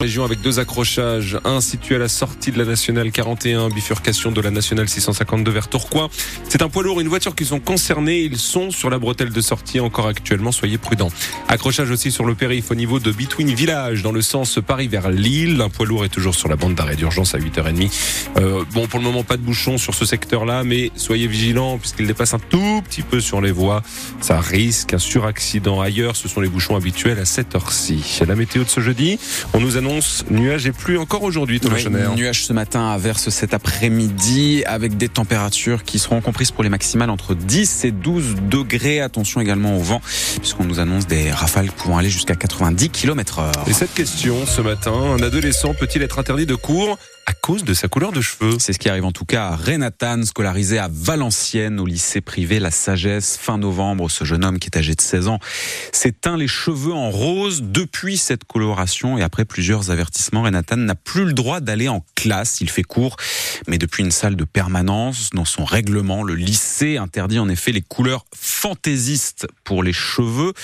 Région avec deux accrochages, un situé à la sortie de la nationale 41, bifurcation de la nationale 652 vers Tourcoing. C'est un poids lourd, une voiture qui sont concernés. Ils sont sur la bretelle de sortie encore actuellement. Soyez prudents. Accrochage aussi sur le périph' au niveau de Between Village dans le sens Paris vers Lille. Un poids lourd est toujours sur la bande d'arrêt d'urgence à 8h30. Euh, bon, pour le moment, pas de bouchon sur ce secteur-là, mais soyez vigilants puisqu'il dépasse un tout petit peu sur les voies. Ça risque un suraccident ailleurs. Ce sont les bouchons habituels à cette heure-ci. La météo de ce jeudi, on nous annonce nuages et pluie encore aujourd'hui, Thomas oui, Nuages ce matin, averse cet après-midi avec des températures qui seront comprises pour les maximales entre 10 et 12 degrés. Attention également au vent puisqu'on nous annonce des rafales pouvant aller jusqu'à 90 km heure. Et cette question ce matin, un adolescent peut-il être interdit de cours à cause de sa couleur de cheveux. C'est ce qui arrive en tout cas à Renatan, scolarisé à Valenciennes au lycée privé La Sagesse. Fin novembre, ce jeune homme qui est âgé de 16 ans s'est teint les cheveux en rose. Depuis cette coloration et après plusieurs avertissements, Renatan n'a plus le droit d'aller en classe. Il fait cours, mais depuis une salle de permanence, dans son règlement, le lycée interdit en effet les couleurs fantaisistes pour les cheveux.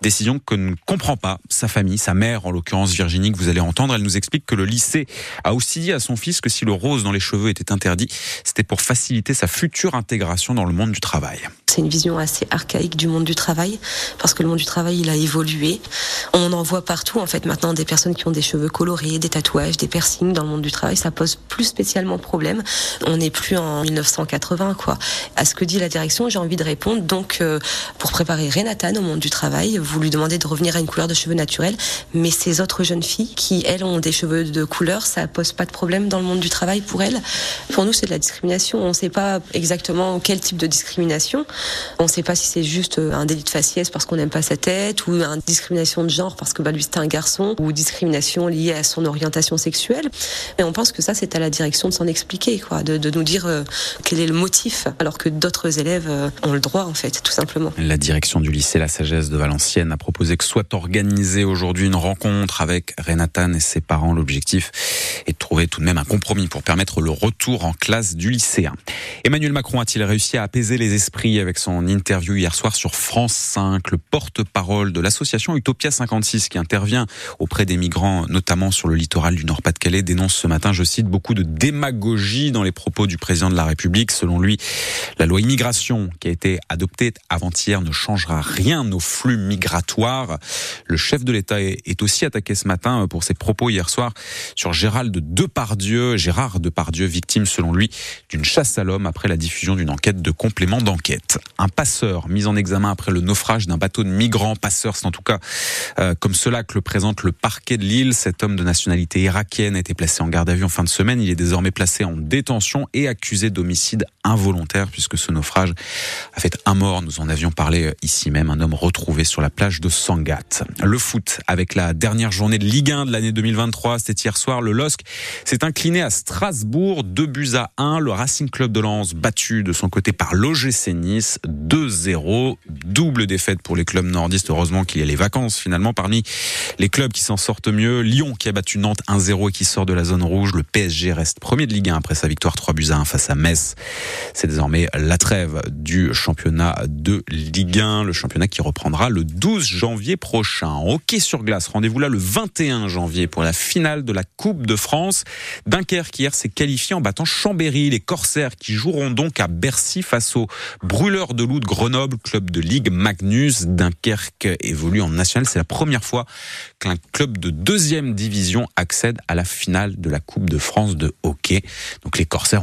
Décision que ne comprend pas sa famille, sa mère en l'occurrence Virginie que vous allez entendre. Elle nous explique que le lycée a aussi dit à son fils que si le rose dans les cheveux était interdit, c'était pour faciliter sa future intégration dans le monde du travail. C'est une vision assez archaïque du monde du travail, parce que le monde du travail, il a évolué. On en voit partout, en fait, maintenant, des personnes qui ont des cheveux colorés, des tatouages, des piercings dans le monde du travail. Ça pose plus spécialement problème. On n'est plus en 1980, quoi. À ce que dit la direction, j'ai envie de répondre. Donc, euh, pour préparer Renatan au monde du travail, vous lui demandez de revenir à une couleur de cheveux naturelle, mais ces autres jeunes filles qui, elles, ont des cheveux de couleur, ça pose pas de problème dans le monde du travail pour elles. Pour nous, c'est de la discrimination. On ne sait pas exactement quel type de discrimination. On ne sait pas si c'est juste euh, un délit de faciès parce qu'on n'aime pas sa tête, ou une discrimination de genre parce que bah, lui c'était un garçon, ou discrimination liée à son orientation sexuelle. Et on pense que ça, c'est à la direction de s'en expliquer, quoi, de, nous dire euh, quel est le motif, alors que d'autres élèves euh, ont le droit, en fait, tout simplement. La direction du lycée La Sagesse de Valenciennes a proposé que soit organisée aujourd'hui une rencontre avec Renatan et ses parents. L'objectif est de trouver tout de même un compromis pour permettre le retour en classe du lycéen. Emmanuel Macron a-t-il réussi à apaiser les esprits avec son interview hier soir sur France 5 Le porte-parole de l'association Utopia 56 qui intervient auprès des migrants, notamment sur le littoral du Nord-Pas-de-Calais, dénonce ce matin, je cite, beaucoup de démagogie dans les propos du président de la République. Selon lui, la loi immigration qui a été adoptée avant-hier ne changera rien aux flux migratoires. Le chef de l'État est aussi attaqué ce matin pour ses propos hier soir sur Gérald Depardieu, Gérard Depardieu, victime selon lui d'une chasse à l'homme après la diffusion d'une enquête de complément d'enquête. Un passeur mis en examen après le naufrage d'un bateau de migrants. Passeur, c'est en tout cas euh, comme cela que le présente le parquet de Lille. Cet homme de nationalité irakienne a été placé en garde à vue en fin de semaine. Il est désormais placé en détention et accusé d'homicide involontaire puisque ce naufrage a fait un mort. Nous en avions parlé euh, ici même. Un homme retrouvé sur la plage de Sangatte. Le foot avec la dernière journée de Ligue 1 de l'année 2023. C'était hier soir. Le LOSC s'est incliné à Strasbourg. Deux buts à 1. Le Racing Club de Lens battu de son côté par l'OGC Nice. 2-0. Double défaite pour les clubs nordistes. Heureusement qu'il y a les vacances finalement parmi les clubs qui s'en sortent mieux. Lyon qui a battu Nantes 1-0 et qui sort de la zone rouge. Le PSG reste premier de Ligue 1 après sa victoire 3 buts à 1 face à Metz. C'est désormais la trêve du championnat de Ligue 1. Le championnat qui reprendra le 12 janvier prochain. Hockey sur glace. Rendez-vous là le 21 janvier pour la finale de la Coupe de France. Dunkerque hier s'est qualifié en battant Chambéry. Les Corsaires qui joueront donc à Bercy face aux Brûleurs de loup de Grenoble, club de Ligue Magnus. Dunkerque évolue en national. C'est la première fois qu'un club de deuxième division accède à la finale de la Coupe de France de hockey. Donc les Corsaires